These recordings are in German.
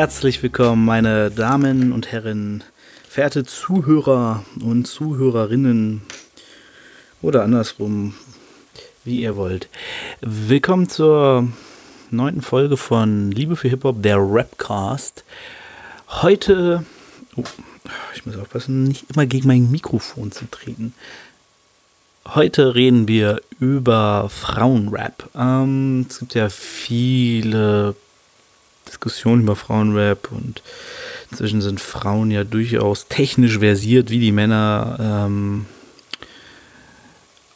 Herzlich willkommen, meine Damen und Herren, verehrte Zuhörer und Zuhörerinnen oder andersrum, wie ihr wollt. Willkommen zur neunten Folge von Liebe für Hip-Hop, der Rapcast. Heute, oh, ich muss aufpassen, nicht immer gegen mein Mikrofon zu treten. Heute reden wir über Frauenrap. Ähm, es gibt ja viele Diskussionen über Frauenrap und inzwischen sind Frauen ja durchaus technisch versiert wie die Männer. Ähm,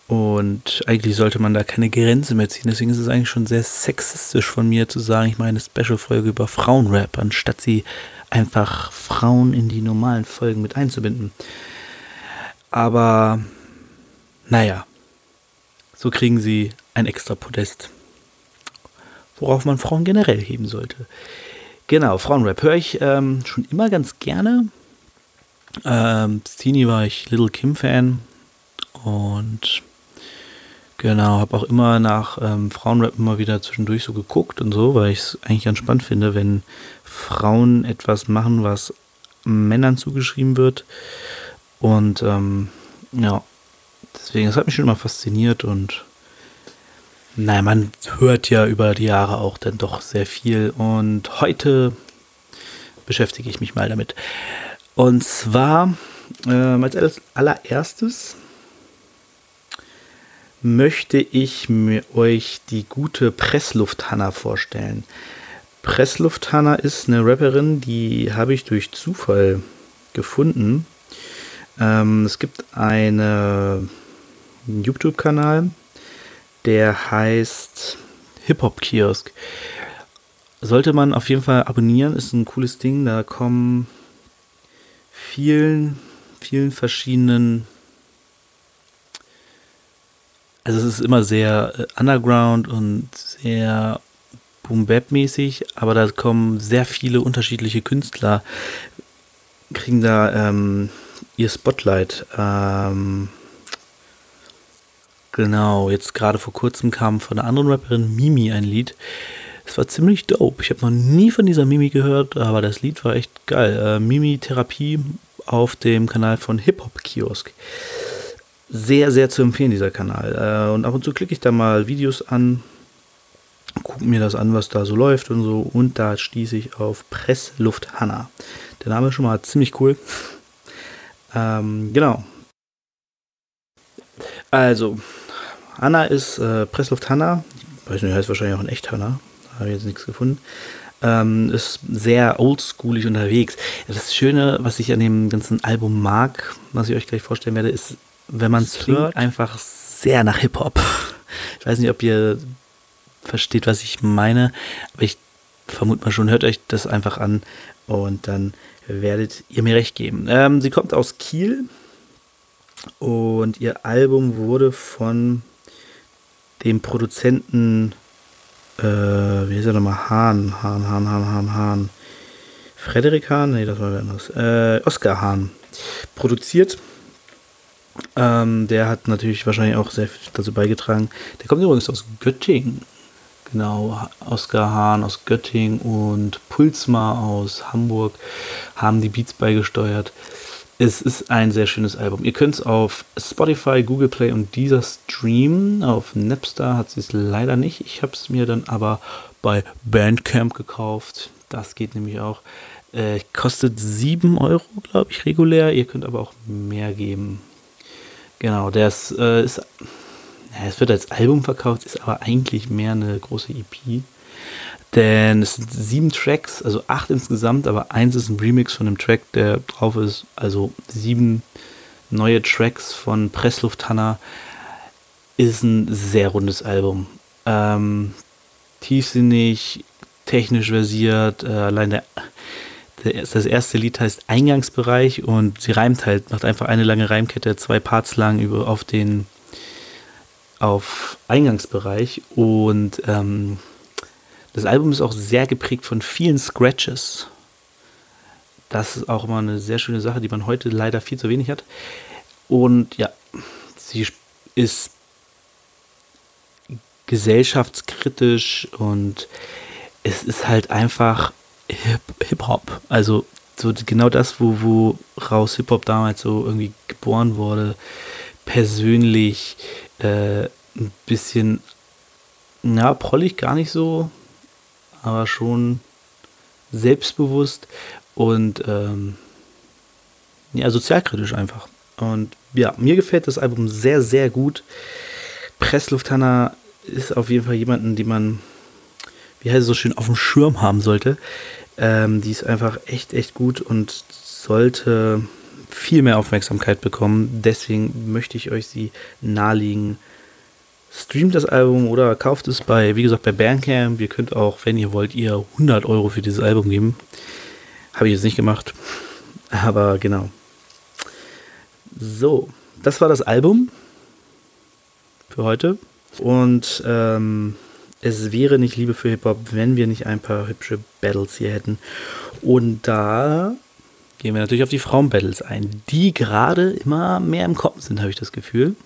und eigentlich sollte man da keine Grenze mehr ziehen. Deswegen ist es eigentlich schon sehr sexistisch von mir zu sagen, ich mache eine Special-Folge über Frauenrap, anstatt sie einfach Frauen in die normalen Folgen mit einzubinden. Aber naja, so kriegen sie ein extra Podest worauf man Frauen generell heben sollte. Genau, Frauenrap höre ich ähm, schon immer ganz gerne. Ähm, Teenie war ich Little Kim Fan und genau, habe auch immer nach ähm, Frauenrap immer wieder zwischendurch so geguckt und so, weil ich es eigentlich ganz spannend finde, wenn Frauen etwas machen, was Männern zugeschrieben wird. Und ähm, ja, deswegen, das hat mich schon immer fasziniert und naja, man hört ja über die Jahre auch dann doch sehr viel und heute beschäftige ich mich mal damit. Und zwar äh, als allererstes möchte ich mir euch die gute Pressluft-Hanna vorstellen. Pressluft-Hanna ist eine Rapperin, die habe ich durch Zufall gefunden. Ähm, es gibt einen YouTube-Kanal, der heißt Hip-Hop Kiosk. Sollte man auf jeden Fall abonnieren, ist ein cooles Ding. Da kommen vielen, vielen verschiedenen. Also es ist immer sehr äh, underground und sehr boom bap mäßig, aber da kommen sehr viele unterschiedliche Künstler, kriegen da ähm, ihr Spotlight. Ähm, Genau, jetzt gerade vor kurzem kam von einer anderen Rapperin Mimi ein Lied. Es war ziemlich dope. Ich habe noch nie von dieser Mimi gehört, aber das Lied war echt geil. Äh, Mimi Therapie auf dem Kanal von Hip Hop Kiosk. Sehr, sehr zu empfehlen, dieser Kanal. Äh, und ab und zu klicke ich da mal Videos an, gucke mir das an, was da so läuft und so. Und da stieß ich auf Pressluft Hanna. Der Name ist schon mal ziemlich cool. ähm, genau. Also, Hanna ist äh, Pressluft Hanna. Ich weiß nicht, heißt wahrscheinlich auch in echt Hanna. Habe ich jetzt nichts gefunden. Ähm, ist sehr oldschoolig unterwegs. Das Schöne, was ich an dem ganzen Album mag, was ich euch gleich vorstellen werde, ist, wenn man es hört, einfach sehr nach Hip-Hop. Ich weiß nicht, ob ihr versteht, was ich meine, aber ich vermute mal schon, hört euch das einfach an und dann werdet ihr mir recht geben. Ähm, sie kommt aus Kiel und ihr Album wurde von dem Produzenten, äh, wie heißt er nochmal? Hahn, Hahn, Hahn, Hahn, Hahn, Hahn. Frederik Hahn? Nee, das war wer anders. Äh, Oskar Hahn. Produziert. Ähm, der hat natürlich wahrscheinlich auch sehr viel dazu beigetragen. Der kommt übrigens aus Göttingen. Genau, Oskar Hahn aus Göttingen und Pulsmar aus Hamburg haben die Beats beigesteuert. Es ist ein sehr schönes Album. Ihr könnt es auf Spotify, Google Play und dieser streamen. Auf Napster hat sie es leider nicht. Ich habe es mir dann aber bei Bandcamp gekauft. Das geht nämlich auch. Äh, kostet 7 Euro, glaube ich, regulär. Ihr könnt aber auch mehr geben. Genau, ist, äh, ist ja, es wird als Album verkauft, ist aber eigentlich mehr eine große EP. Denn es sind sieben Tracks, also acht insgesamt, aber eins ist ein Remix von dem Track, der drauf ist. Also sieben neue Tracks von Pressluft Hanna. Ist ein sehr rundes Album. Ähm, tiefsinnig, technisch versiert. Äh, allein der, der, das erste Lied heißt Eingangsbereich und sie reimt halt, macht einfach eine lange Reimkette, zwei Parts lang über auf den auf Eingangsbereich und ähm, das Album ist auch sehr geprägt von vielen Scratches. Das ist auch immer eine sehr schöne Sache, die man heute leider viel zu wenig hat. Und ja, sie ist gesellschaftskritisch und es ist halt einfach Hip-Hop. Also so genau das, wo, raus Hip-Hop damals so irgendwie geboren wurde. Persönlich äh, ein bisschen, na, prollig gar nicht so, aber schon selbstbewusst und ähm, ja, sozialkritisch einfach. Und ja, mir gefällt das Album sehr, sehr gut. Presslufthanna ist auf jeden Fall jemanden, den man, wie heißt es so schön, auf dem Schirm haben sollte. Ähm, die ist einfach echt, echt gut und sollte viel mehr Aufmerksamkeit bekommen. Deswegen möchte ich euch sie nahelegen. Streamt das Album oder kauft es bei, wie gesagt, bei Bandcamp. Ihr könnt auch, wenn ihr wollt, ihr 100 Euro für dieses Album geben. Habe ich jetzt nicht gemacht. Aber genau. So, das war das Album für heute. Und ähm, es wäre nicht Liebe für Hip-Hop, wenn wir nicht ein paar hübsche Battles hier hätten. Und da gehen wir natürlich auf die Frauen-Battles ein, die gerade immer mehr im Kommen sind, habe ich das Gefühl.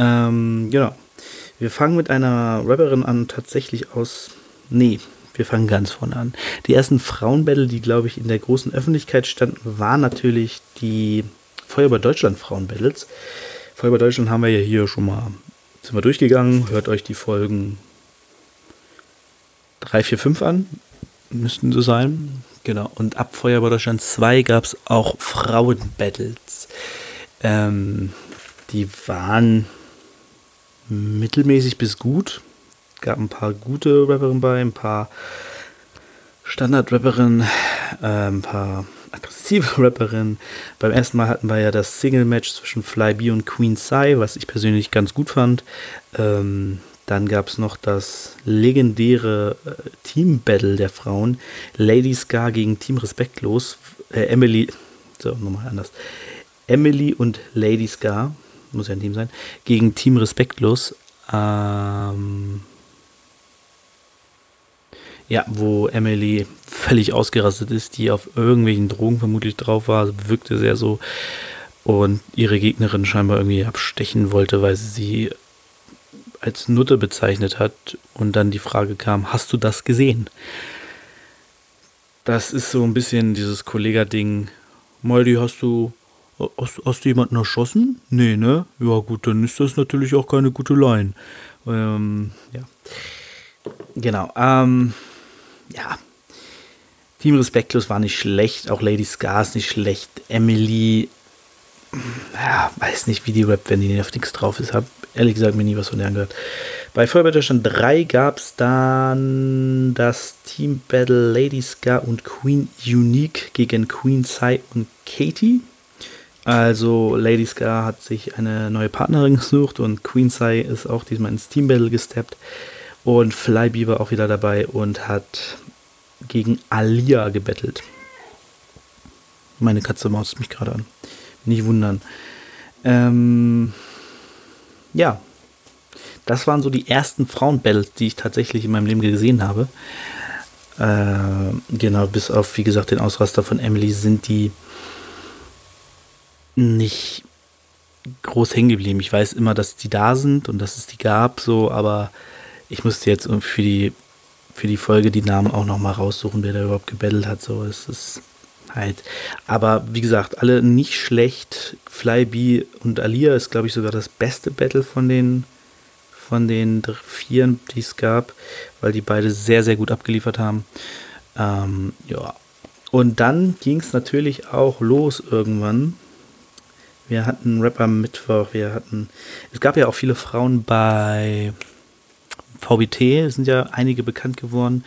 Ähm, genau. Wir fangen mit einer Rapperin an, tatsächlich aus. Nee, wir fangen ganz vorne an. Die ersten Frauenbattle, die, glaube ich, in der großen Öffentlichkeit standen, waren natürlich die Feuerwehr Deutschland Frauenbattles. Feuerwehr Deutschland haben wir ja hier schon mal, sind wir durchgegangen. Hört euch die Folgen 3, 4, 5 an. Müssten so sein. Genau. Und ab Feuerwehr Deutschland 2 gab es auch Frauenbattles. Ähm, die waren mittelmäßig bis gut gab ein paar gute Rapperinnen bei, ein paar Standard-Rapperinnen, äh, ein paar aggressive Rapperinnen. Beim ersten Mal hatten wir ja das Single-Match zwischen Flyby und Queen Sai, was ich persönlich ganz gut fand. Ähm, dann gab es noch das legendäre äh, Team-Battle der Frauen. Lady Scar gegen Team Respektlos. Äh, Emily, so, nochmal anders. Emily und Lady Scar, muss ja ein Team sein, gegen Team Respektlos. Ähm, ja, wo Emily völlig ausgerastet ist, die auf irgendwelchen Drogen vermutlich drauf war, wirkte sehr so und ihre Gegnerin scheinbar irgendwie abstechen wollte, weil sie sie als Nutte bezeichnet hat und dann die Frage kam, hast du das gesehen? Das ist so ein bisschen dieses Kollega-Ding. Moldy, hast du, hast, hast du jemanden erschossen? Nee, ne? Ja gut, dann ist das natürlich auch keine gute Line. Ähm, ja. Genau. Ähm, ja, Team Respektlos war nicht schlecht, auch Lady Scar ist nicht schlecht, Emily, ja, weiß nicht, wie die Rap, wenn die auf nichts drauf ist, hab ehrlich gesagt mir nie was von der gehört. Bei Feuerwehr Deutschland 3 gab es dann das Team Battle Lady Scar und Queen Unique gegen Queen Sai und Katie. Also Lady Scar hat sich eine neue Partnerin gesucht und Queen Sai ist auch diesmal ins Team Battle gesteppt. Und Flyby war auch wieder dabei und hat gegen Alia gebettelt. Meine Katze maust mich gerade an. Nicht wundern. Ähm, ja, das waren so die ersten Frauenbattles, die ich tatsächlich in meinem Leben gesehen habe. Äh, genau, bis auf, wie gesagt, den Ausraster von Emily sind die nicht groß hängen geblieben. Ich weiß immer, dass die da sind und dass es die gab, so, aber ich musste jetzt für die, für die Folge die Namen auch nochmal raussuchen, wer da überhaupt gebettelt hat. So, es ist halt. Aber wie gesagt, alle nicht schlecht. Flyby und Alia ist, glaube ich, sogar das beste Battle von den von den vier, die es gab, weil die beide sehr, sehr gut abgeliefert haben. Ähm, ja. Und dann ging es natürlich auch los irgendwann. Wir hatten Rapper Mittwoch, wir hatten. Es gab ja auch viele Frauen bei VBT sind ja einige bekannt geworden.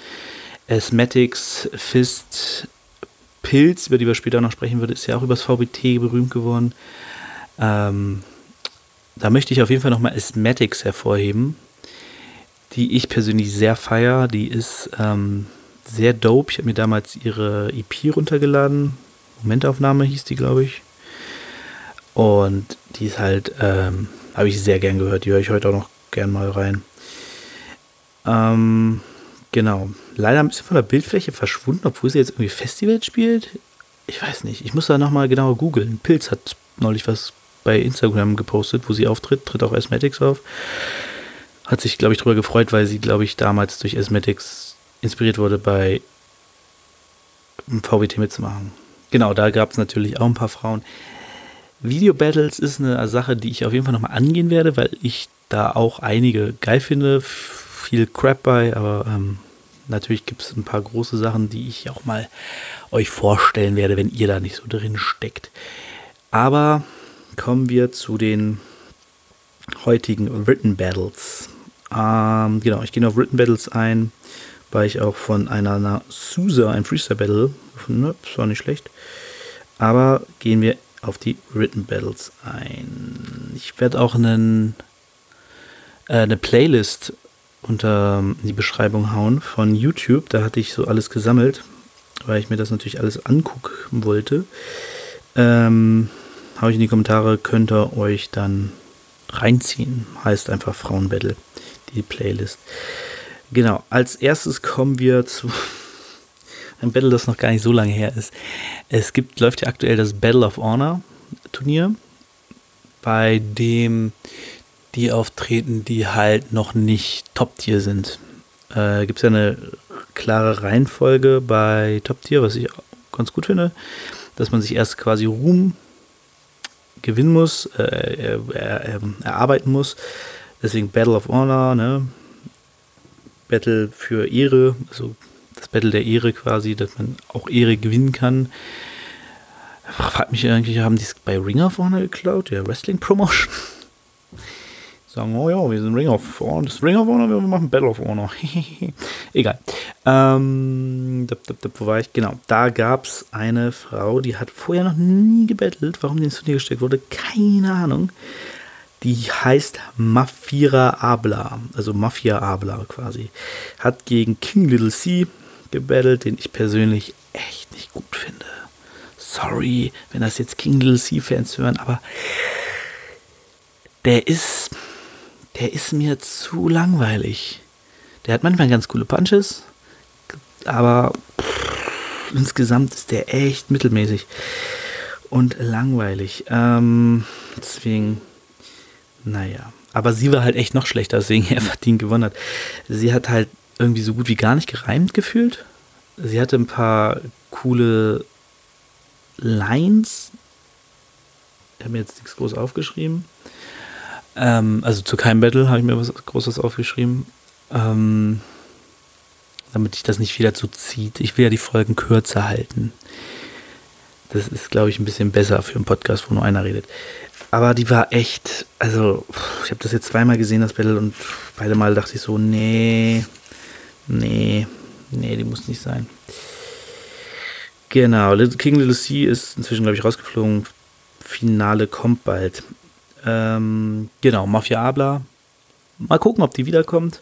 Asthmatics, Fist, Pilz, über die wir später noch sprechen würden, ist ja auch übers VBT berühmt geworden. Ähm, da möchte ich auf jeden Fall nochmal Asthmatics hervorheben, die ich persönlich sehr feier. Die ist ähm, sehr dope. Ich habe mir damals ihre EP runtergeladen. Momentaufnahme hieß die, glaube ich. Und die ist halt, ähm, habe ich sehr gern gehört. Die höre ich heute auch noch gern mal rein. Ähm, genau. Leider ein bisschen von der Bildfläche verschwunden, obwohl sie jetzt irgendwie Festival spielt. Ich weiß nicht. Ich muss da nochmal genauer googeln. Pilz hat neulich was bei Instagram gepostet, wo sie auftritt. Tritt auch Asthmatics auf. Hat sich, glaube ich, darüber gefreut, weil sie, glaube ich, damals durch Asthmatics inspiriert wurde, bei VWT mitzumachen. Genau, da gab es natürlich auch ein paar Frauen. Video Battles ist eine Sache, die ich auf jeden Fall nochmal angehen werde, weil ich da auch einige geil finde. Viel Crap bei, aber ähm, natürlich gibt es ein paar große Sachen, die ich auch mal euch vorstellen werde, wenn ihr da nicht so drin steckt. Aber kommen wir zu den heutigen Written Battles. Ähm, genau, ich gehe auf Written Battles ein, weil ich auch von einer na, Susa ein Freestyle Battle gefunden habe. Das war nicht schlecht. Aber gehen wir auf die Written Battles ein. Ich werde auch einen, äh, eine Playlist unter die Beschreibung hauen von YouTube. Da hatte ich so alles gesammelt, weil ich mir das natürlich alles angucken wollte. Ähm, Habe ich in die Kommentare, könnt ihr euch dann reinziehen. Heißt einfach Frauenbattle, die Playlist. Genau, als erstes kommen wir zu ein Battle, das noch gar nicht so lange her ist. Es gibt, läuft ja aktuell das Battle of Honor Turnier, bei dem die auftreten, die halt noch nicht Top-Tier sind. Äh, gibt es ja eine klare Reihenfolge bei Top-Tier, was ich ganz gut finde, dass man sich erst quasi Ruhm gewinnen muss, äh, er, er, erarbeiten muss. Deswegen Battle of Honor, ne? Battle für Ehre, also das Battle der Ehre quasi, dass man auch Ehre gewinnen kann. Fragt mich eigentlich, haben die es bei Ring of Honor geklaut, der Wrestling Promotion? Sagen, oh ja, wir sind Ring of Honor, das Ring of Honor, wir machen Battle of Honor. Egal. Ähm, wo war ich? Genau, da gab es eine Frau, die hat vorher noch nie gebettelt. Warum die ins Turnier gesteckt wurde, keine Ahnung. Die heißt Mafira Abla, also Mafia Abla quasi. Hat gegen King Little C gebettelt, den ich persönlich echt nicht gut finde. Sorry, wenn das jetzt King Little C-Fans hören, aber der ist, der ist mir zu langweilig. Der hat manchmal ganz coole Punches, aber pff, insgesamt ist der echt mittelmäßig und langweilig. Ähm, deswegen, naja. Aber sie war halt echt noch schlechter, deswegen er verdient gewonnen hat. Sie hat halt irgendwie so gut wie gar nicht gereimt gefühlt. Sie hatte ein paar coole Lines. Ich habe mir jetzt nichts groß aufgeschrieben. Ähm, also zu keinem Battle habe ich mir was Großes aufgeschrieben. Ähm, damit ich das nicht wieder so zieht. Ich will ja die Folgen kürzer halten. Das ist, glaube ich, ein bisschen besser für einen Podcast, wo nur einer redet. Aber die war echt, also ich habe das jetzt zweimal gesehen, das Battle, und beide Mal dachte ich so, nee, Nee, nee, die muss nicht sein. Genau, King Little C ist inzwischen, glaube ich, rausgeflogen. Finale kommt bald. Ähm, genau, Mafia Abla. Mal gucken, ob die wiederkommt.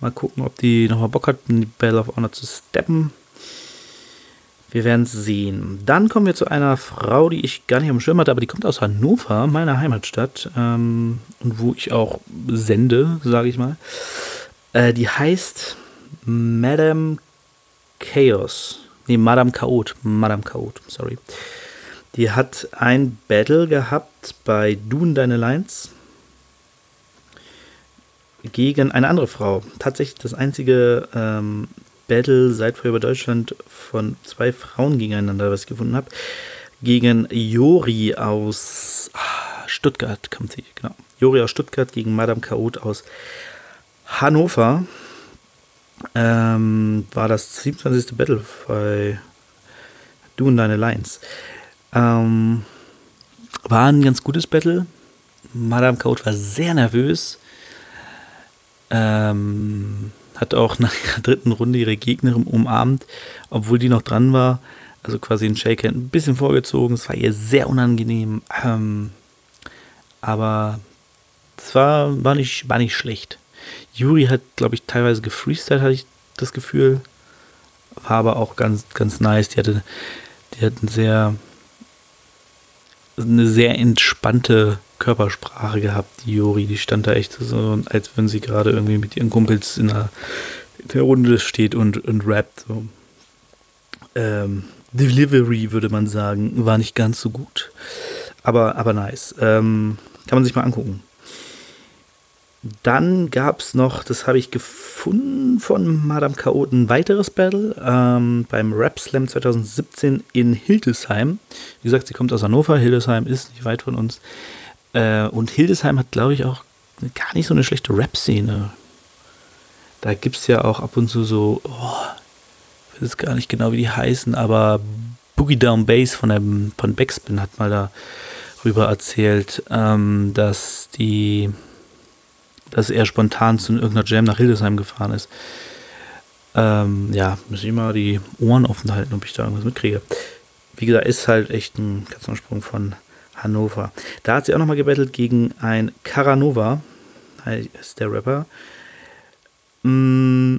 Mal gucken, ob die nochmal Bock hat, in die Battle of Honor zu steppen. Wir werden es sehen. Dann kommen wir zu einer Frau, die ich gar nicht am Schirm hatte, aber die kommt aus Hannover, meiner Heimatstadt, ähm, und wo ich auch sende, sage ich mal. Äh, die heißt Madame Chaos. Nee, Madame Chaot. Madame Chaot, sorry. Die hat ein Battle gehabt bei Dune Deine Lines gegen eine andere Frau. Tatsächlich das einzige ähm, Battle seit vorher über Deutschland von zwei Frauen gegeneinander, was ich gefunden habe. Gegen Jori aus ah, Stuttgart kommt sie, genau. Jori aus Stuttgart gegen Madame Chaot aus Hannover ähm, war das 27. Battle bei Du und deine Lines. Ähm, war ein ganz gutes Battle. Madame Code war sehr nervös. Ähm, hat auch nach der dritten Runde ihre Gegnerin umarmt, obwohl die noch dran war. Also quasi ein Shake ein bisschen vorgezogen. Es war ihr sehr unangenehm. Ähm, aber es war, war, nicht, war nicht schlecht. Juri hat, glaube ich, teilweise gefreestylt, hatte ich das Gefühl. War aber auch ganz, ganz nice. Die hatte, die hat eine sehr, eine sehr entspannte Körpersprache gehabt, die Juri. Die stand da echt so, als wenn sie gerade irgendwie mit ihren Kumpels in der, in der Runde steht und, und rappt. So. Ähm, Delivery, würde man sagen, war nicht ganz so gut. Aber, aber nice. Ähm, kann man sich mal angucken. Dann gab es noch, das habe ich gefunden von Madame Chaot, ein weiteres Battle ähm, beim Rap Slam 2017 in Hildesheim. Wie gesagt, sie kommt aus Hannover, Hildesheim ist nicht weit von uns. Äh, und Hildesheim hat, glaube ich, auch gar nicht so eine schlechte Rap-Szene. Da gibt es ja auch ab und zu so, oh, ich weiß gar nicht genau, wie die heißen, aber Boogie Down Bass von, dem, von Backspin hat mal darüber erzählt, ähm, dass die, dass er spontan zu irgendeiner Jam nach Hildesheim gefahren ist. Ähm, ja, muss ich mal die Ohren offen halten, ob ich da irgendwas mitkriege. Wie gesagt, ist halt echt ein Katzensprung von Hannover. Da hat sie auch nochmal gebettelt gegen ein Caranova, ist der Rapper. Mm,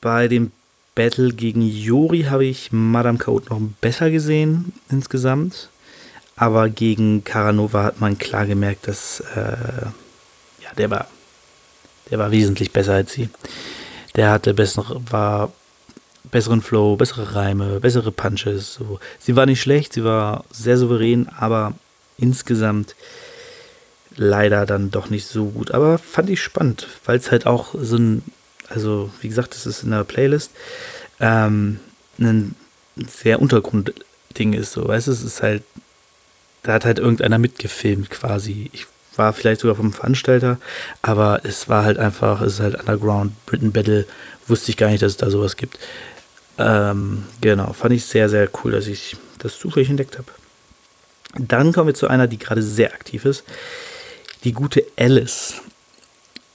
bei dem Battle gegen Jori habe ich Madame Chaot noch besser gesehen insgesamt. Aber gegen Caranova hat man klar gemerkt, dass äh, der war, der war wesentlich besser als sie. Der hatte bessere, war besseren Flow, bessere Reime, bessere Punches. So. Sie war nicht schlecht, sie war sehr souverän, aber insgesamt leider dann doch nicht so gut. Aber fand ich spannend, weil es halt auch so ein, also wie gesagt, das ist in der Playlist, ähm, ein sehr Untergrundding ist. So, weißt du, es ist halt, da hat halt irgendeiner mitgefilmt quasi. Ich war vielleicht sogar vom Veranstalter, aber es war halt einfach, es ist halt Underground, Britain Battle, wusste ich gar nicht, dass es da sowas gibt. Ähm, genau, fand ich sehr, sehr cool, dass ich das zufällig entdeckt habe. Dann kommen wir zu einer, die gerade sehr aktiv ist. Die gute Alice.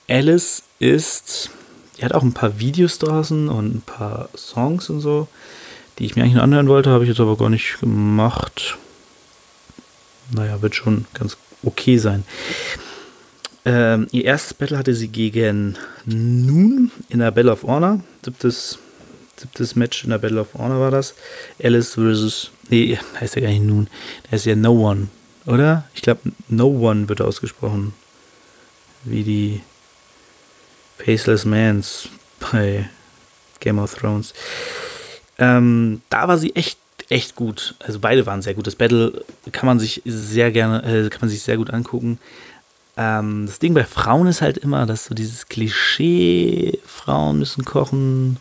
Alice ist, die hat auch ein paar Videos draußen und ein paar Songs und so, die ich mir eigentlich nur anhören wollte, habe ich jetzt aber gar nicht gemacht. Naja, wird schon ganz okay sein. Ähm, ihr erstes Battle hatte sie gegen Noon in der Battle of Honor. Siebtes siebtes Match in der Battle of Honor war das. Alice versus. Nee, heißt ja gar nicht nun. Der ist ja No One, oder? Ich glaube, No One wird ausgesprochen. Wie die Faceless Mans bei Game of Thrones. Ähm, da war sie echt, echt gut. Also beide waren sehr gut. Das Battle kann man sich sehr gerne, äh, kann man sich sehr gut angucken. Ähm, das Ding bei Frauen ist halt immer, dass so dieses Klischee, Frauen müssen kochen,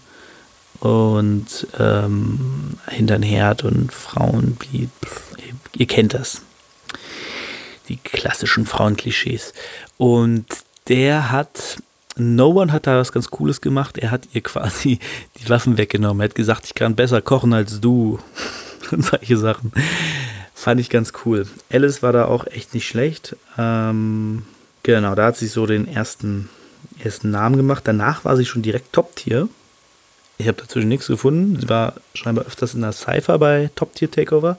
und ähm, hintern Herd und Frauen, wie, ihr kennt das. Die klassischen Frauenklischees. Und der hat, No One hat da was ganz Cooles gemacht. Er hat ihr quasi die Waffen weggenommen. Er hat gesagt, ich kann besser kochen als du. und solche Sachen. Fand ich ganz cool. Alice war da auch echt nicht schlecht. Ähm, genau, da hat sie so den ersten, ersten Namen gemacht. Danach war sie schon direkt Top-Tier. Ich habe dazwischen nichts gefunden. Sie war scheinbar öfters in der Cypher bei Top Tier Takeover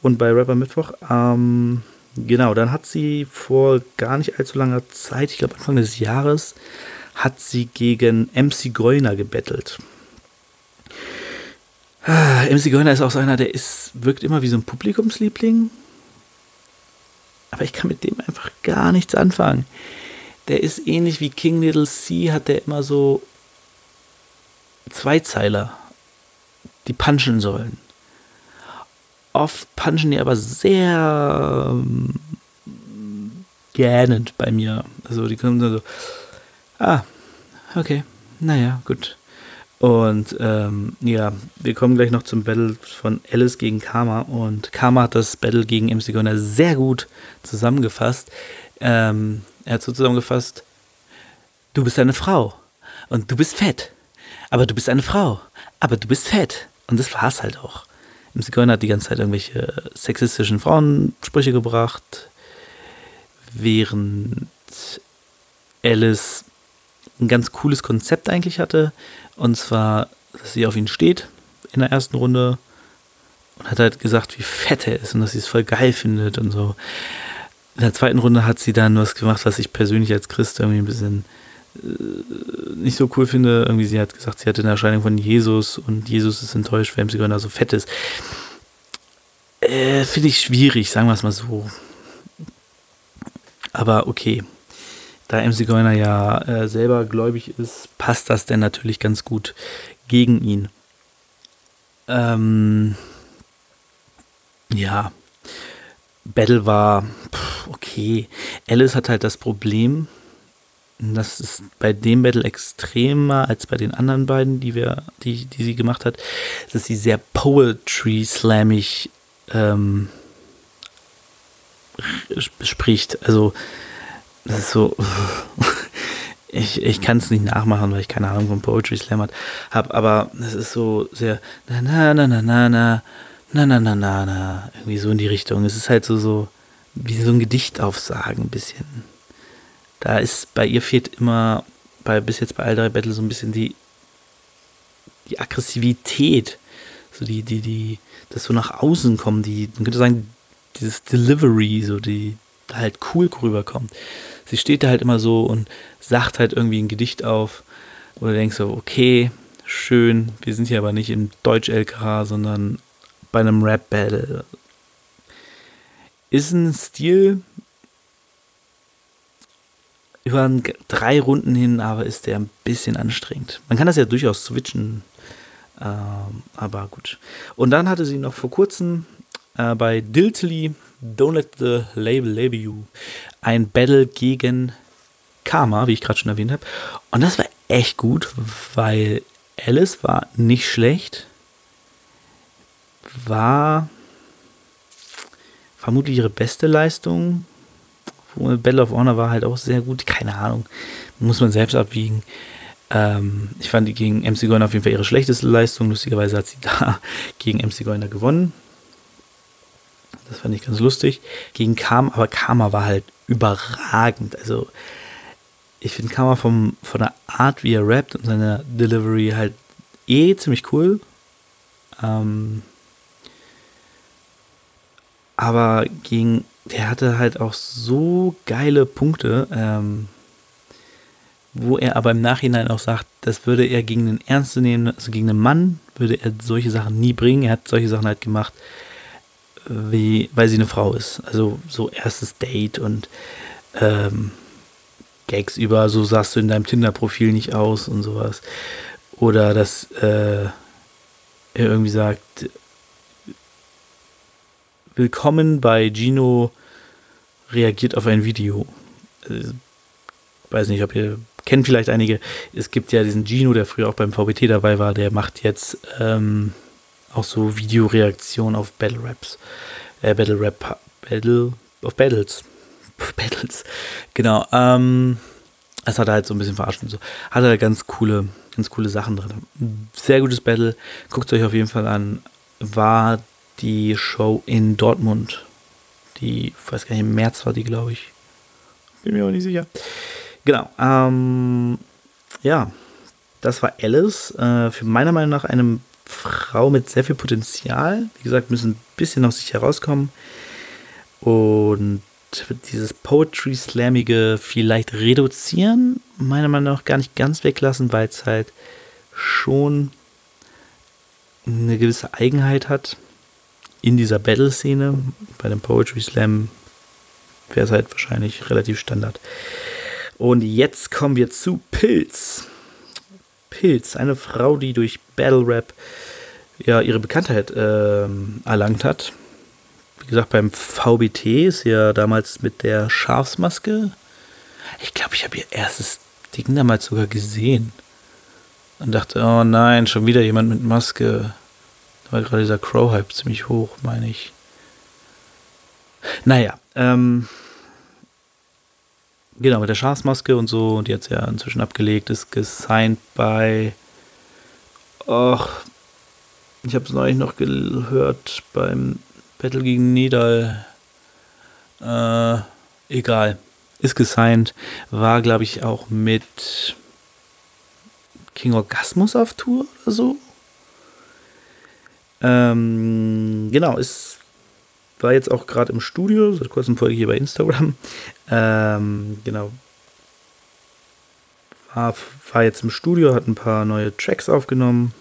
und bei Rapper Mittwoch. Ähm, genau, dann hat sie vor gar nicht allzu langer Zeit, ich glaube Anfang des Jahres, hat sie gegen MC Greuner gebettelt. Ah, MC Greuner ist auch so einer, der ist, wirkt immer wie so ein Publikumsliebling. Aber ich kann mit dem einfach gar nichts anfangen. Der ist ähnlich wie King Little C, hat der immer so Zweizeiler, die punchen sollen. Oft punchen die aber sehr ähm, gähnend bei mir. Also die kommen so, ah, okay, naja, gut. Und ähm, ja, wir kommen gleich noch zum Battle von Alice gegen Karma. Und Karma hat das Battle gegen MC Gunner sehr gut zusammengefasst. Ähm, er hat so zusammengefasst, du bist eine Frau und du bist fett aber du bist eine Frau, aber du bist fett. Und das war es halt auch. Im Zigeuner hat die ganze Zeit irgendwelche sexistischen Frauensprüche gebracht, während Alice ein ganz cooles Konzept eigentlich hatte. Und zwar, dass sie auf ihn steht in der ersten Runde und hat halt gesagt, wie fett er ist und dass sie es voll geil findet und so. In der zweiten Runde hat sie dann was gemacht, was ich persönlich als Christ irgendwie ein bisschen nicht so cool finde. Irgendwie, sie hat gesagt, sie hatte eine Erscheinung von Jesus und Jesus ist enttäuscht, weil MC Gunner so fett ist. Äh, finde ich schwierig, sagen wir es mal so. Aber okay. Da MC Goiner ja äh, selber gläubig ist, passt das denn natürlich ganz gut gegen ihn. Ähm, ja. Battle war pff, okay. Alice hat halt das Problem, das ist bei dem Battle extremer als bei den anderen beiden, die wir, die, die sie gemacht hat, dass sie sehr Poetry-slammig ähm, spricht. Also, das ist so. ich, ich kann es nicht nachmachen, weil ich keine Ahnung von Poetry Slam habe, aber es ist so sehr na na na na na na na na na na na irgendwie so in die Richtung. Es ist halt so so wie so ein Gedicht aufsagen ein bisschen. Da ist bei ihr fehlt immer bei bis jetzt bei all drei Battle so ein bisschen die die Aggressivität, so die die die das so nach außen kommen, die man könnte sagen dieses Delivery, so die halt cool rüberkommt. Sie steht da halt immer so und sagt halt irgendwie ein Gedicht auf. Oder denkst so, okay, schön, wir sind hier aber nicht im Deutsch-LKH, sondern bei einem Rap-Battle. Ist ein Stil über drei Runden hin, aber ist der ein bisschen anstrengend. Man kann das ja durchaus switchen, ähm, aber gut. Und dann hatte sie noch vor kurzem äh, bei Diltily Don't Let the Label Label You ein Battle gegen Karma, wie ich gerade schon erwähnt habe. Und das war echt gut, weil Alice war nicht schlecht, war vermutlich ihre beste Leistung. Battle of Honor war halt auch sehr gut, keine Ahnung, muss man selbst abwiegen. Ähm, ich fand die gegen MC Goiner auf jeden Fall ihre schlechteste Leistung. Lustigerweise hat sie da gegen MC Goiner gewonnen. Das fand ich ganz lustig. Gegen Karma, aber Karma war halt überragend. Also, ich finde Karma vom, von der Art, wie er rappt und seiner Delivery halt eh ziemlich cool. Ähm, aber gegen, der hatte halt auch so geile Punkte, ähm, wo er aber im Nachhinein auch sagt, das würde er gegen einen Ernst nehmen, also gegen einen Mann würde er solche Sachen nie bringen. Er hat solche Sachen halt gemacht, wie, weil sie eine Frau ist. Also so erstes Date und ähm, Gags über, so sahst du in deinem Tinder-Profil nicht aus und sowas. Oder dass äh, er irgendwie sagt, willkommen bei Gino reagiert auf ein Video. Also, weiß nicht, ob ihr kennt vielleicht einige. Es gibt ja diesen Gino, der früher auch beim VBT dabei war, der macht jetzt ähm, auch so Videoreaktionen auf Battle Raps. Äh, Battle Rap, Battle, auf Battles. Battles. Genau. Ähm, es hat halt so ein bisschen verarscht und so. Hat halt ganz coole, ganz coole Sachen drin. Sehr gutes Battle. Guckt es euch auf jeden Fall an. War die Show in Dortmund. Die, ich weiß gar nicht, im März war die, glaube ich. Bin mir aber nicht sicher. Genau. Ähm, ja, das war Alice. Äh, für meiner Meinung nach einem Frau mit sehr viel Potenzial. Wie gesagt, müssen ein bisschen aus sich herauskommen. Und dieses Poetry Slammige vielleicht reduzieren, meiner Meinung nach gar nicht ganz weglassen, weil es halt schon eine gewisse Eigenheit hat in dieser Battle-Szene. Bei dem Poetry Slam wäre es halt wahrscheinlich relativ Standard. Und jetzt kommen wir zu Pilz. Pilz, eine Frau, die durch Battle Rap ja ihre Bekanntheit ähm, erlangt hat. Wie gesagt, beim VBT ist ja damals mit der Schafsmaske. Ich glaube, ich habe ihr erstes Ding damals sogar gesehen. Und dachte, oh nein, schon wieder jemand mit Maske. Da war gerade dieser Crow-Hype ziemlich hoch, meine ich. Naja, ähm, Genau, mit der Schafsmaske und so. Und die hat ja inzwischen abgelegt, ist gesigned bei. Ach, ich habe es neulich noch gehört beim Battle gegen Nidal. Äh, egal. Ist gesigned. War, glaube ich, auch mit King Orgasmus auf Tour oder so. Ähm, genau, ist war jetzt auch gerade im Studio, seit kurzem Folge hier bei Instagram. Ähm, genau. War, war jetzt im Studio, hat ein paar neue Tracks aufgenommen.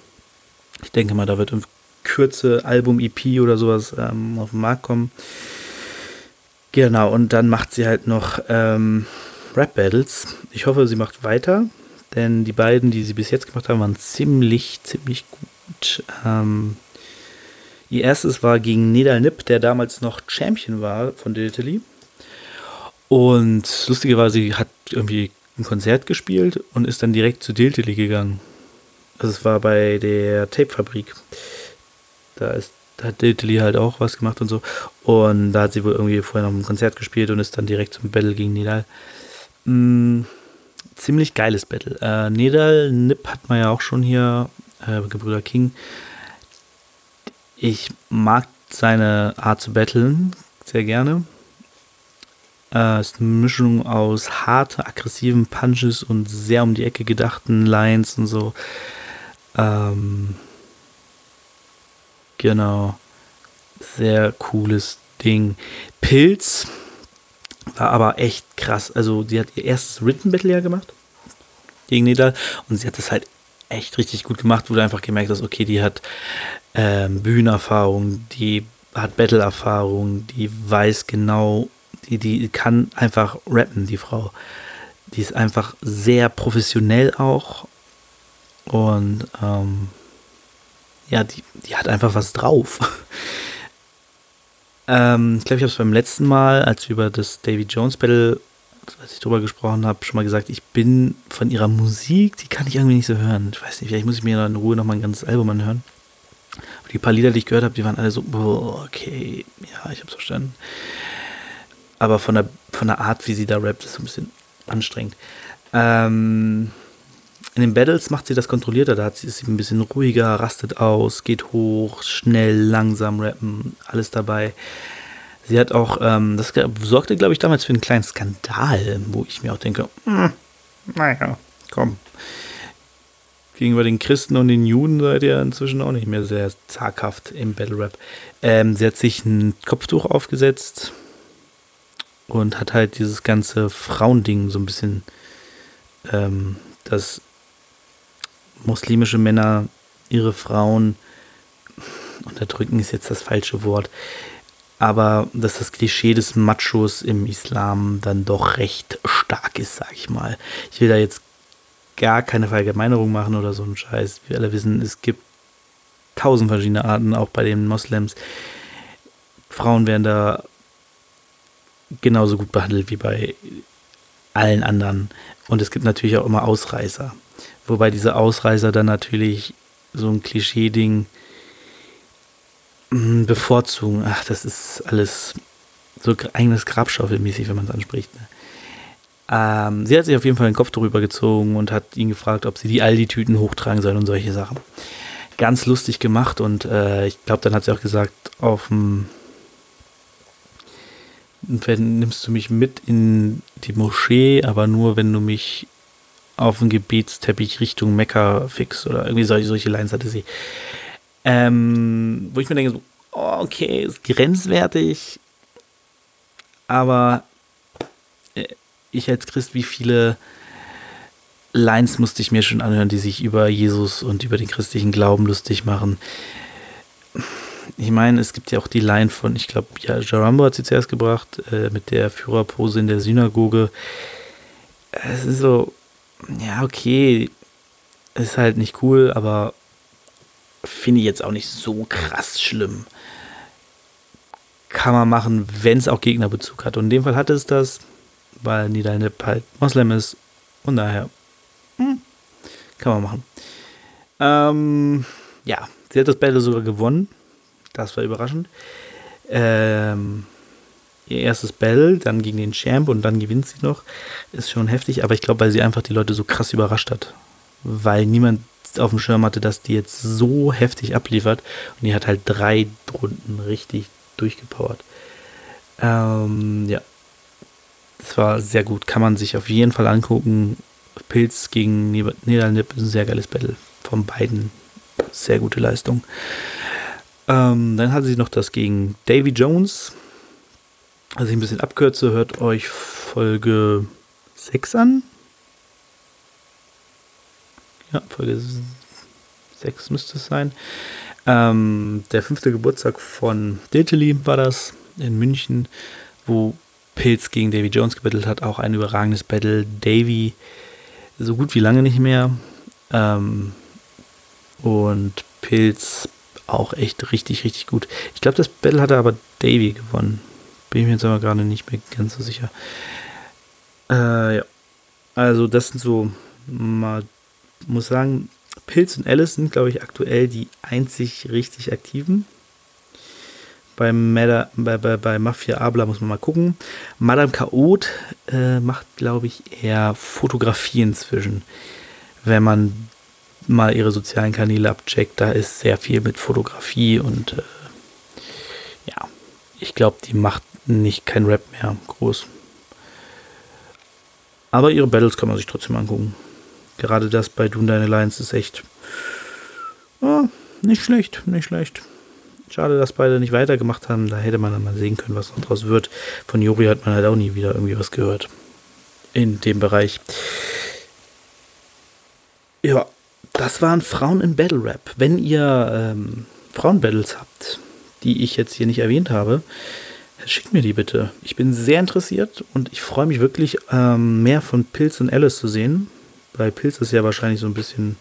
Ich denke mal, da wird in Kürze Album-EP oder sowas ähm, auf den Markt kommen. Genau, und dann macht sie halt noch ähm, Rap-Battles. Ich hoffe, sie macht weiter, denn die beiden, die sie bis jetzt gemacht haben, waren ziemlich, ziemlich gut. Ähm, Ihr erstes war gegen Nedal Nip, der damals noch Champion war von Italy. Und lustigerweise hat irgendwie ein Konzert gespielt und ist dann direkt zu Diltily gegangen. Also es war bei der Tapefabrik. Da ist da hat Diltily halt auch was gemacht und so. Und da hat sie wohl irgendwie vorher noch ein Konzert gespielt und ist dann direkt zum Battle gegen Nidal. Mm, ziemlich geiles Battle. Äh, Nidal, Nip hat man ja auch schon hier, äh, Gebrüder King. Ich mag seine Art zu battlen sehr gerne. Äh, ist eine Mischung aus harte, aggressiven Punches und sehr um die Ecke gedachten Lines und so. Ähm, genau. Sehr cooles Ding. Pilz war aber echt krass. Also, sie hat ihr erstes Written Battle ja gemacht gegen Nidal und sie hat das halt echt richtig gut gemacht, wo du einfach gemerkt hast, okay, die hat ähm, Bühnenerfahrung, die hat Battle-Erfahrung, die weiß genau, die, die kann einfach rappen, die Frau. Die ist einfach sehr professionell auch. Und ähm, ja, die, die hat einfach was drauf. ähm, ich glaube, ich habe es beim letzten Mal, als wir über das Davy Jones Battle, als ich drüber gesprochen habe, schon mal gesagt, ich bin von ihrer Musik, die kann ich irgendwie nicht so hören. Ich weiß nicht, vielleicht muss ich mir in Ruhe noch mal ein ganzes Album anhören. Die paar Lieder, die ich gehört habe, die waren alle so, okay, ja, ich hab's verstanden. Aber von der, von der Art, wie sie da rappt, ist so ein bisschen anstrengend. Ähm, in den Battles macht sie das kontrollierter, da sie, ist sie ein bisschen ruhiger, rastet aus, geht hoch, schnell, langsam rappen, alles dabei. Sie hat auch, ähm, das sorgte, glaube ich, damals für einen kleinen Skandal, wo ich mir auch denke, hm, naja, komm, gegenüber den Christen und den Juden seid ihr inzwischen auch nicht mehr sehr zaghaft im Battle Rap. Ähm, sie hat sich ein Kopftuch aufgesetzt und hat halt dieses ganze Frauending so ein bisschen, ähm, dass muslimische Männer ihre Frauen unterdrücken ist jetzt das falsche Wort, aber dass das Klischee des Machos im Islam dann doch recht stark ist, sag ich mal. Ich will da jetzt gar keine Verallgemeinerung machen oder so ein Scheiß. Wir alle wissen, es gibt tausend verschiedene Arten, auch bei den Moslems. Frauen werden da genauso gut behandelt wie bei allen anderen. Und es gibt natürlich auch immer Ausreißer. Wobei diese Ausreißer dann natürlich so ein Klischee-Ding bevorzugen. Ach, das ist alles so eigenes Grabschaufelmäßig, wenn man es anspricht. Ne? Ähm, sie hat sich auf jeden Fall den Kopf drüber gezogen und hat ihn gefragt, ob sie die Aldi-Tüten hochtragen soll und solche Sachen. Ganz lustig gemacht und äh, ich glaube, dann hat sie auch gesagt, auf dem nimmst du mich mit in die Moschee, aber nur wenn du mich auf den Gebetsteppich Richtung Mekka fix oder irgendwie solche, solche Lines hatte sie. Ähm, wo ich mir denke, so, oh, okay, ist grenzwertig, aber äh, ich als Christ, wie viele Lines musste ich mir schon anhören, die sich über Jesus und über den christlichen Glauben lustig machen. Ich meine, es gibt ja auch die Line von, ich glaube, ja, Jarambo hat sie zuerst gebracht, äh, mit der Führerpose in der Synagoge. Es ist so, ja, okay, ist halt nicht cool, aber finde ich jetzt auch nicht so krass schlimm. Kann man machen, wenn es auch Gegnerbezug hat. Und in dem Fall hatte es das weil Nidalnip halt Moslem ist und daher hm, kann man machen. Ähm, ja, sie hat das Battle sogar gewonnen. Das war überraschend. Ähm, ihr erstes Battle, dann gegen den Champ und dann gewinnt sie noch. Ist schon heftig, aber ich glaube, weil sie einfach die Leute so krass überrascht hat. Weil niemand auf dem Schirm hatte, dass die jetzt so heftig abliefert. Und die hat halt drei Runden richtig durchgepowert. Ähm, ja, das war sehr gut. Kann man sich auf jeden Fall angucken. Pilz gegen Niederlnip ist ein sehr geiles Battle. Von beiden sehr gute Leistung. Ähm, dann hatte sie noch das gegen Davy Jones. Also ich ein bisschen abkürze, hört euch Folge 6 an. Ja, Folge 6 müsste es sein. Ähm, der fünfte Geburtstag von Diltily war das in München, wo Pilz gegen Davy Jones gebettelt hat, auch ein überragendes Battle. Davy so gut wie lange nicht mehr. Ähm, und Pilz auch echt richtig, richtig gut. Ich glaube, das Battle hatte aber Davy gewonnen. Bin ich mir jetzt aber gerade nicht mehr ganz so sicher. Äh, ja. Also das sind so, man muss sagen, Pilz und Alice sind, glaube ich, aktuell die einzig richtig aktiven. Bei, Mada, bei, bei, bei Mafia Abla muss man mal gucken. Madame Chaot äh, macht, glaube ich, eher Fotografie inzwischen. Wenn man mal ihre sozialen Kanäle abcheckt, da ist sehr viel mit Fotografie und äh, ja, ich glaube, die macht nicht kein Rap mehr groß. Aber ihre Battles kann man sich trotzdem angucken. Gerade das bei Dune Alliance ist echt oh, nicht schlecht, nicht schlecht. Schade, dass beide nicht weitergemacht haben. Da hätte man dann mal sehen können, was noch draus wird. Von Jori hat man halt auch nie wieder irgendwie was gehört. In dem Bereich. Ja, das waren Frauen im Battle Rap. Wenn ihr ähm, Frauenbattles habt, die ich jetzt hier nicht erwähnt habe, schickt mir die bitte. Ich bin sehr interessiert und ich freue mich wirklich, ähm, mehr von Pilz und Alice zu sehen. Weil Pilz ist ja wahrscheinlich so ein bisschen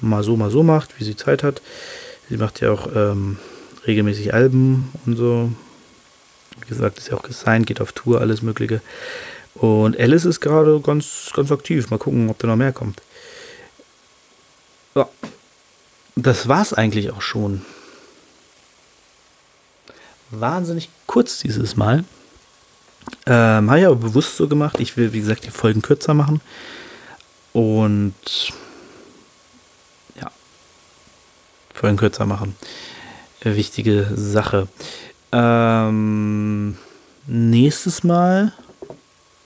mal so, mal so macht, wie sie Zeit hat. Sie macht ja auch ähm, regelmäßig Alben und so. Wie gesagt, ist ja auch gesigned, geht auf Tour, alles Mögliche. Und Alice ist gerade ganz, ganz aktiv. Mal gucken, ob da noch mehr kommt. Ja. Das war's eigentlich auch schon. Wahnsinnig kurz dieses Mal. Ähm, habe ich aber bewusst so gemacht. Ich will, wie gesagt, die Folgen kürzer machen. Und ja, Folgen kürzer machen wichtige Sache. Ähm, nächstes Mal.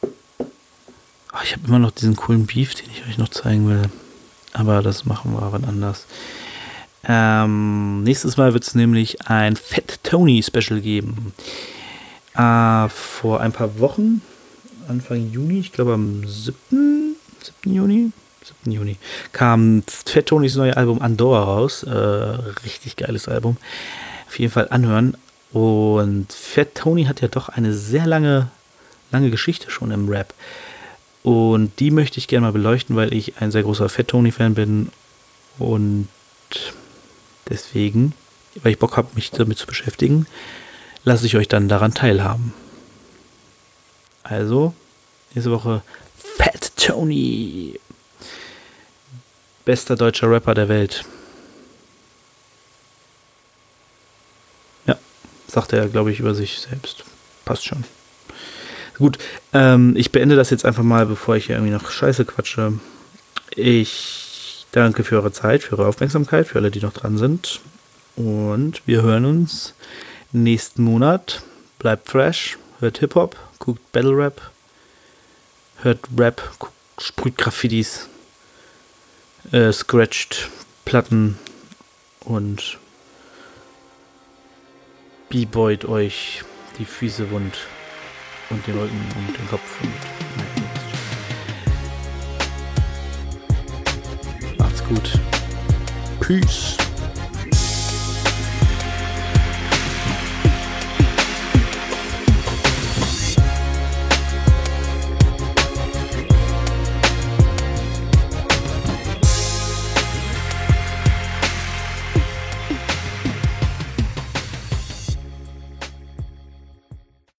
Oh, ich habe immer noch diesen coolen Beef, den ich euch noch zeigen will. Aber das machen wir wann anders. Ähm, nächstes Mal wird es nämlich ein Fat Tony Special geben. Äh, vor ein paar Wochen, Anfang Juni, ich glaube am 7. 7. Juni, 7. Juni, kam Fat Tonys neue Album Andorra raus. Äh, richtig geiles Album. Auf jeden Fall anhören. Und Fat Tony hat ja doch eine sehr lange, lange Geschichte schon im Rap. Und die möchte ich gerne mal beleuchten, weil ich ein sehr großer Fat Tony-Fan bin. Und deswegen, weil ich Bock habe, mich damit zu beschäftigen, lasse ich euch dann daran teilhaben. Also, nächste Woche Fat Tony bester deutscher Rapper der Welt. Ja, sagt er, glaube ich, über sich selbst. Passt schon. Gut, ähm, ich beende das jetzt einfach mal, bevor ich hier irgendwie noch Scheiße quatsche. Ich danke für eure Zeit, für eure Aufmerksamkeit, für alle, die noch dran sind. Und wir hören uns nächsten Monat. Bleibt fresh, hört Hip-Hop, guckt Battle Rap, hört Rap, sprüht Graffitis äh, scratcht Platten und b-boyt euch die Füße wund und den Rücken und den Kopf und Macht's gut. Peace.